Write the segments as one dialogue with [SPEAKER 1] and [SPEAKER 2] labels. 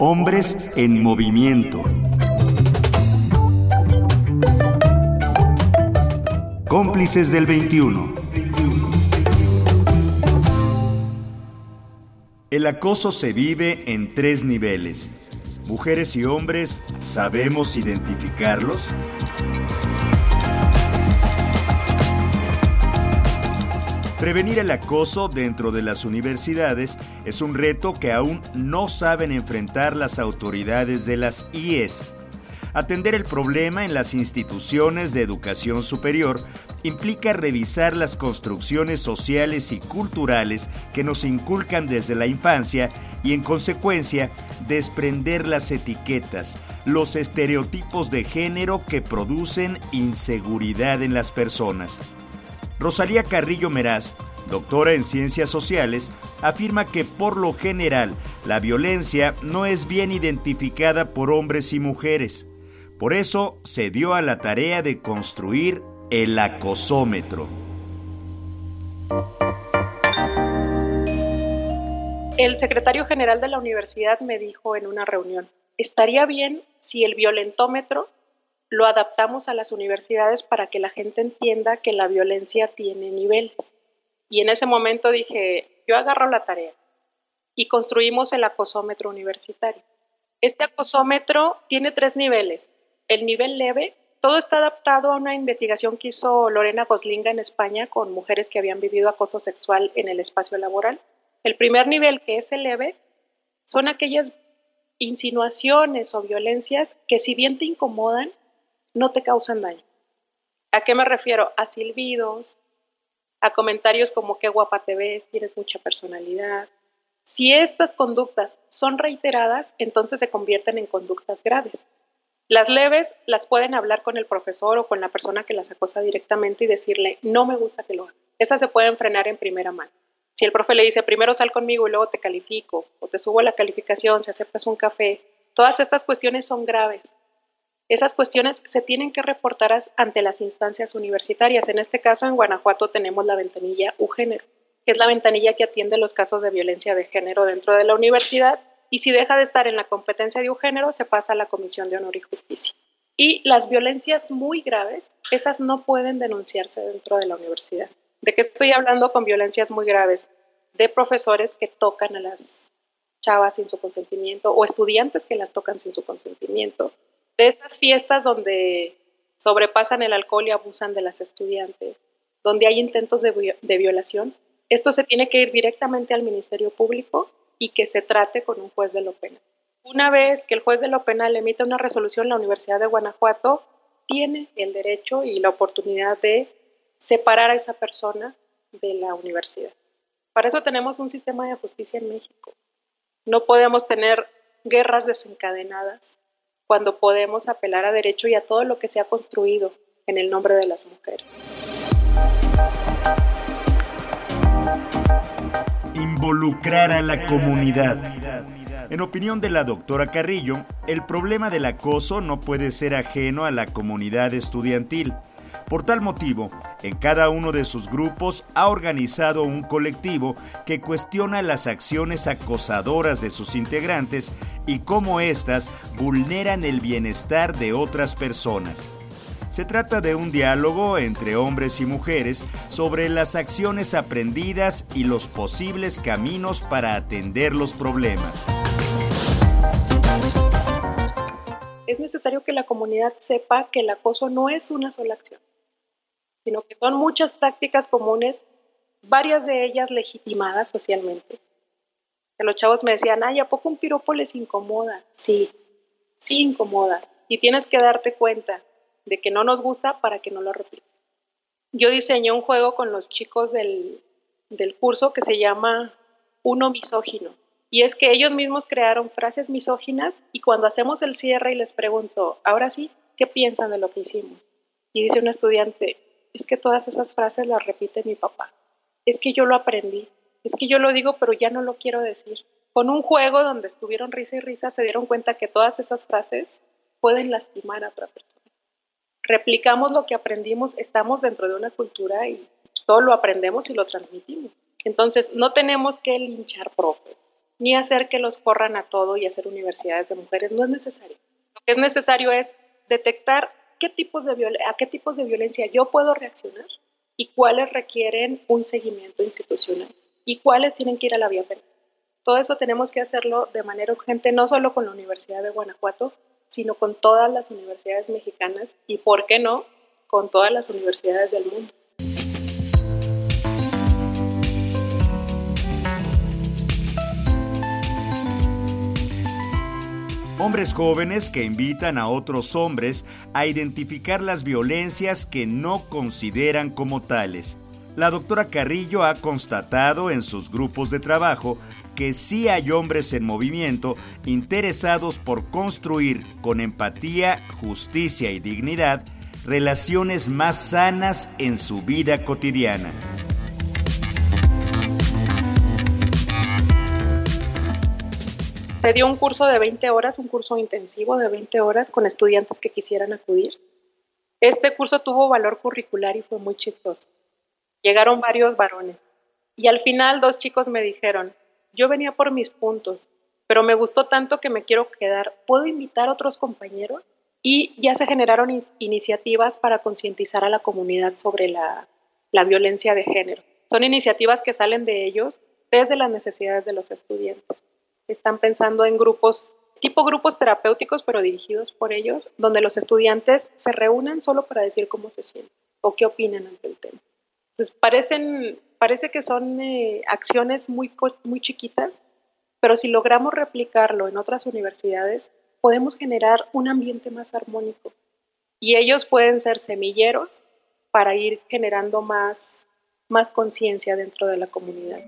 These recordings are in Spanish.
[SPEAKER 1] Hombres en movimiento. Cómplices del 21. El acoso se vive en tres niveles. Mujeres y hombres, ¿sabemos identificarlos? Prevenir el acoso dentro de las universidades es un reto que aún no saben enfrentar las autoridades de las IES. Atender el problema en las instituciones de educación superior implica revisar las construcciones sociales y culturales que nos inculcan desde la infancia y en consecuencia desprender las etiquetas, los estereotipos de género que producen inseguridad en las personas. Rosalía Carrillo Meraz, doctora en ciencias sociales, afirma que por lo general la violencia no es bien identificada por hombres y mujeres. Por eso se dio a la tarea de construir el acosómetro.
[SPEAKER 2] El secretario general de la universidad me dijo en una reunión, estaría bien si el violentómetro lo adaptamos a las universidades para que la gente entienda que la violencia tiene niveles. Y en ese momento dije, yo agarro la tarea y construimos el acosómetro universitario. Este acosómetro tiene tres niveles. El nivel leve, todo está adaptado a una investigación que hizo Lorena Goslinga en España con mujeres que habían vivido acoso sexual en el espacio laboral. El primer nivel, que es el leve, son aquellas insinuaciones o violencias que si bien te incomodan, no te causan daño. ¿A qué me refiero? A silbidos, a comentarios como qué guapa te ves, tienes mucha personalidad. Si estas conductas son reiteradas, entonces se convierten en conductas graves. Las leves las pueden hablar con el profesor o con la persona que las acosa directamente y decirle, no me gusta que lo hagas. Esas se pueden frenar en primera mano. Si el profe le dice, primero sal conmigo y luego te califico, o te subo la calificación, si aceptas un café, todas estas cuestiones son graves. Esas cuestiones se tienen que reportar ante las instancias universitarias. En este caso, en Guanajuato tenemos la ventanilla UGénero, que es la ventanilla que atiende los casos de violencia de género dentro de la universidad. Y si deja de estar en la competencia de UGénero, se pasa a la Comisión de Honor y Justicia. Y las violencias muy graves, esas no pueden denunciarse dentro de la universidad. ¿De qué estoy hablando con violencias muy graves? De profesores que tocan a las chavas sin su consentimiento o estudiantes que las tocan sin su consentimiento, de estas fiestas donde sobrepasan el alcohol y abusan de las estudiantes, donde hay intentos de, violación, esto se tiene que ir directamente al Ministerio Público y que se trate con un juez de lo penal. Una vez que el juez de lo penal emita una resolución, la Universidad de Guanajuato tiene el derecho y la oportunidad de separar a esa persona de la universidad. Para eso tenemos un sistema de justicia en México. No podemos tener guerras desencadenadas cuando podemos apelar a derecho y a todo lo que se ha construido en el nombre de las mujeres.
[SPEAKER 1] Involucrar a la comunidad. En opinión de la doctora Carrillo, el problema del acoso no puede ser ajeno a la comunidad estudiantil. Por tal motivo, en cada uno de sus grupos ha organizado un colectivo que cuestiona las acciones acosadoras de sus integrantes y cómo éstas vulneran el bienestar de otras personas. Se trata de un diálogo entre hombres y mujeres sobre las acciones aprendidas y los posibles caminos para atender los problemas.
[SPEAKER 2] Es necesario que la comunidad sepa que el acoso no es una sola acción sino que son muchas prácticas comunes, varias de ellas legitimadas socialmente. Que los chavos me decían, ay, ¿a poco un piropo les incomoda? Sí, sí incomoda. Y tienes que darte cuenta de que no nos gusta para que no lo repitas. Yo diseñé un juego con los chicos del, del curso que se llama Uno Misógino. Y es que ellos mismos crearon frases misóginas y cuando hacemos el cierre y les pregunto, ahora sí, ¿qué piensan de lo que hicimos? Y dice un estudiante, es que todas esas frases las repite mi papá. Es que yo lo aprendí. Es que yo lo digo, pero ya no lo quiero decir. Con un juego donde estuvieron risa y risa, se dieron cuenta que todas esas frases pueden lastimar a otra persona. Replicamos lo que aprendimos, estamos dentro de una cultura y todo lo aprendemos y lo transmitimos. Entonces, no tenemos que linchar profe, ni hacer que los corran a todo y hacer universidades de mujeres. No es necesario. Lo que es necesario es detectar qué tipos de a qué tipos de violencia yo puedo reaccionar y cuáles requieren un seguimiento institucional y cuáles tienen que ir a la vía. Todo eso tenemos que hacerlo de manera urgente, no solo con la Universidad de Guanajuato, sino con todas las universidades mexicanas y, ¿por qué no?, con todas las universidades del mundo.
[SPEAKER 1] Hombres jóvenes que invitan a otros hombres a identificar las violencias que no consideran como tales. La doctora Carrillo ha constatado en sus grupos de trabajo que sí hay hombres en movimiento interesados por construir con empatía, justicia y dignidad relaciones más sanas en su vida cotidiana.
[SPEAKER 2] Se dio un curso de 20 horas, un curso intensivo de 20 horas con estudiantes que quisieran acudir. Este curso tuvo valor curricular y fue muy chistoso. Llegaron varios varones y al final dos chicos me dijeron, yo venía por mis puntos, pero me gustó tanto que me quiero quedar. ¿Puedo invitar a otros compañeros? Y ya se generaron iniciativas para concientizar a la comunidad sobre la, la violencia de género. Son iniciativas que salen de ellos desde las necesidades de los estudiantes están pensando en grupos, tipo grupos terapéuticos, pero dirigidos por ellos, donde los estudiantes se reúnen solo para decir cómo se sienten o qué opinan ante el tema. Entonces, parecen, parece que son eh, acciones muy, muy chiquitas, pero si logramos replicarlo en otras universidades, podemos generar un ambiente más armónico. Y ellos pueden ser semilleros para ir generando más, más conciencia dentro de la comunidad.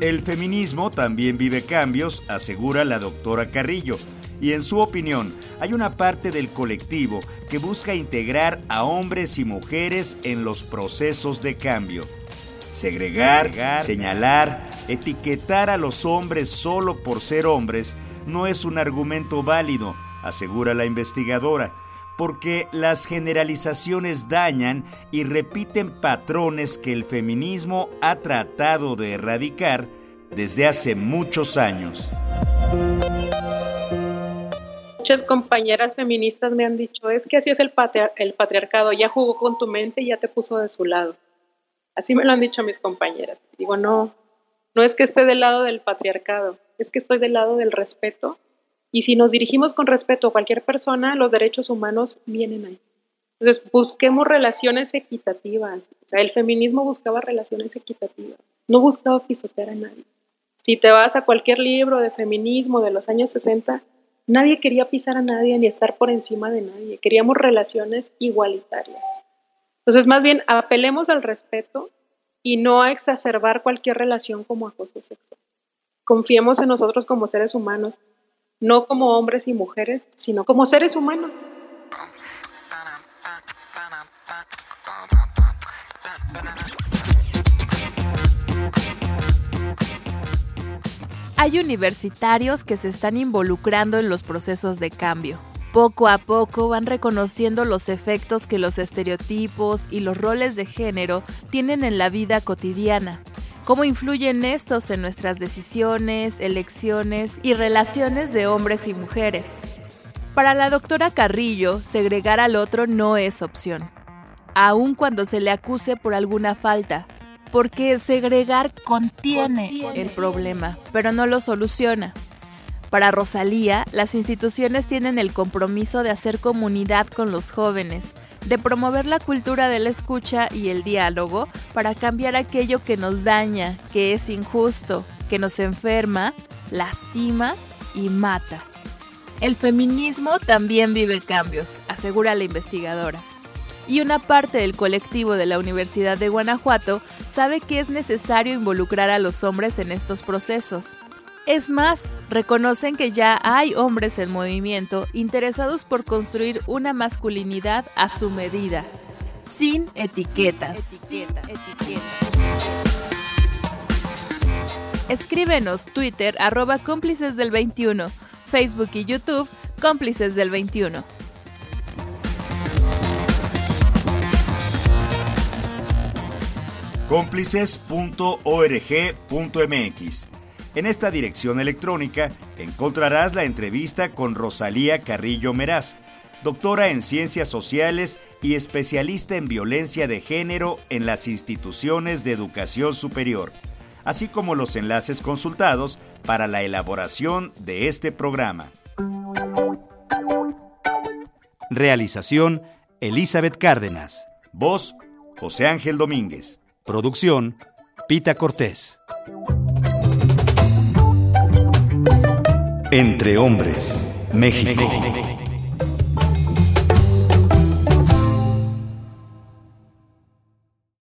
[SPEAKER 1] El feminismo también vive cambios, asegura la doctora Carrillo, y en su opinión hay una parte del colectivo que busca integrar a hombres y mujeres en los procesos de cambio. Segregar, señalar, etiquetar a los hombres solo por ser hombres no es un argumento válido, asegura la investigadora, porque las generalizaciones dañan y repiten patrones que el feminismo ha tratado de erradicar desde hace muchos años.
[SPEAKER 2] Muchas compañeras feministas me han dicho, es que así es el, el patriarcado, ya jugó con tu mente y ya te puso de su lado. Así me lo han dicho mis compañeras. Digo, no, no es que esté del lado del patriarcado, es que estoy del lado del respeto y si nos dirigimos con respeto a cualquier persona, los derechos humanos vienen ahí. Entonces, busquemos relaciones equitativas. O sea, el feminismo buscaba relaciones equitativas, no buscaba pisotear a nadie. Si te vas a cualquier libro de feminismo de los años 60, nadie quería pisar a nadie ni estar por encima de nadie. Queríamos relaciones igualitarias. Entonces, más bien, apelemos al respeto y no a exacerbar cualquier relación como acoso sexual. Confiemos en nosotros como seres humanos no como hombres y mujeres, sino como seres humanos.
[SPEAKER 3] Hay universitarios que se están involucrando en los procesos de cambio. Poco a poco van reconociendo los efectos que los estereotipos y los roles de género tienen en la vida cotidiana cómo influyen estos en nuestras decisiones, elecciones y relaciones de hombres y mujeres. Para la doctora Carrillo, segregar al otro no es opción, aun cuando se le acuse por alguna falta, porque segregar contiene, el problema, pero no lo soluciona. Para Rosalía, las instituciones tienen el compromiso de hacer comunidad con los jóvenes, de promover la cultura de la escucha y el diálogo para cambiar aquello que nos daña, que es injusto, que nos enferma, lastima y mata. El feminismo también vive cambios, asegura la investigadora. Y una parte del colectivo de la Universidad de Guanajuato sabe que es necesario involucrar a los hombres en estos procesos. Es más, reconocen que ya hay hombres en movimiento interesados por construir una masculinidad a su medida, sin etiquetas. Escríbenos Twitter arroba cómplices del 21, Facebook y YouTube cómplices del 21.
[SPEAKER 1] cómplices.org.mx. En esta dirección electrónica encontrarás la entrevista con Rosalía Carrillo Meraz, doctora en Ciencias Sociales y especialista en violencia de género en las instituciones de educación superior, así como los enlaces consultados para la elaboración de este programa.
[SPEAKER 4] Realización Elizabeth Cárdenas.
[SPEAKER 1] Voz José Ángel Domínguez.
[SPEAKER 4] Producción Pita Cortés. Entre hombres, México.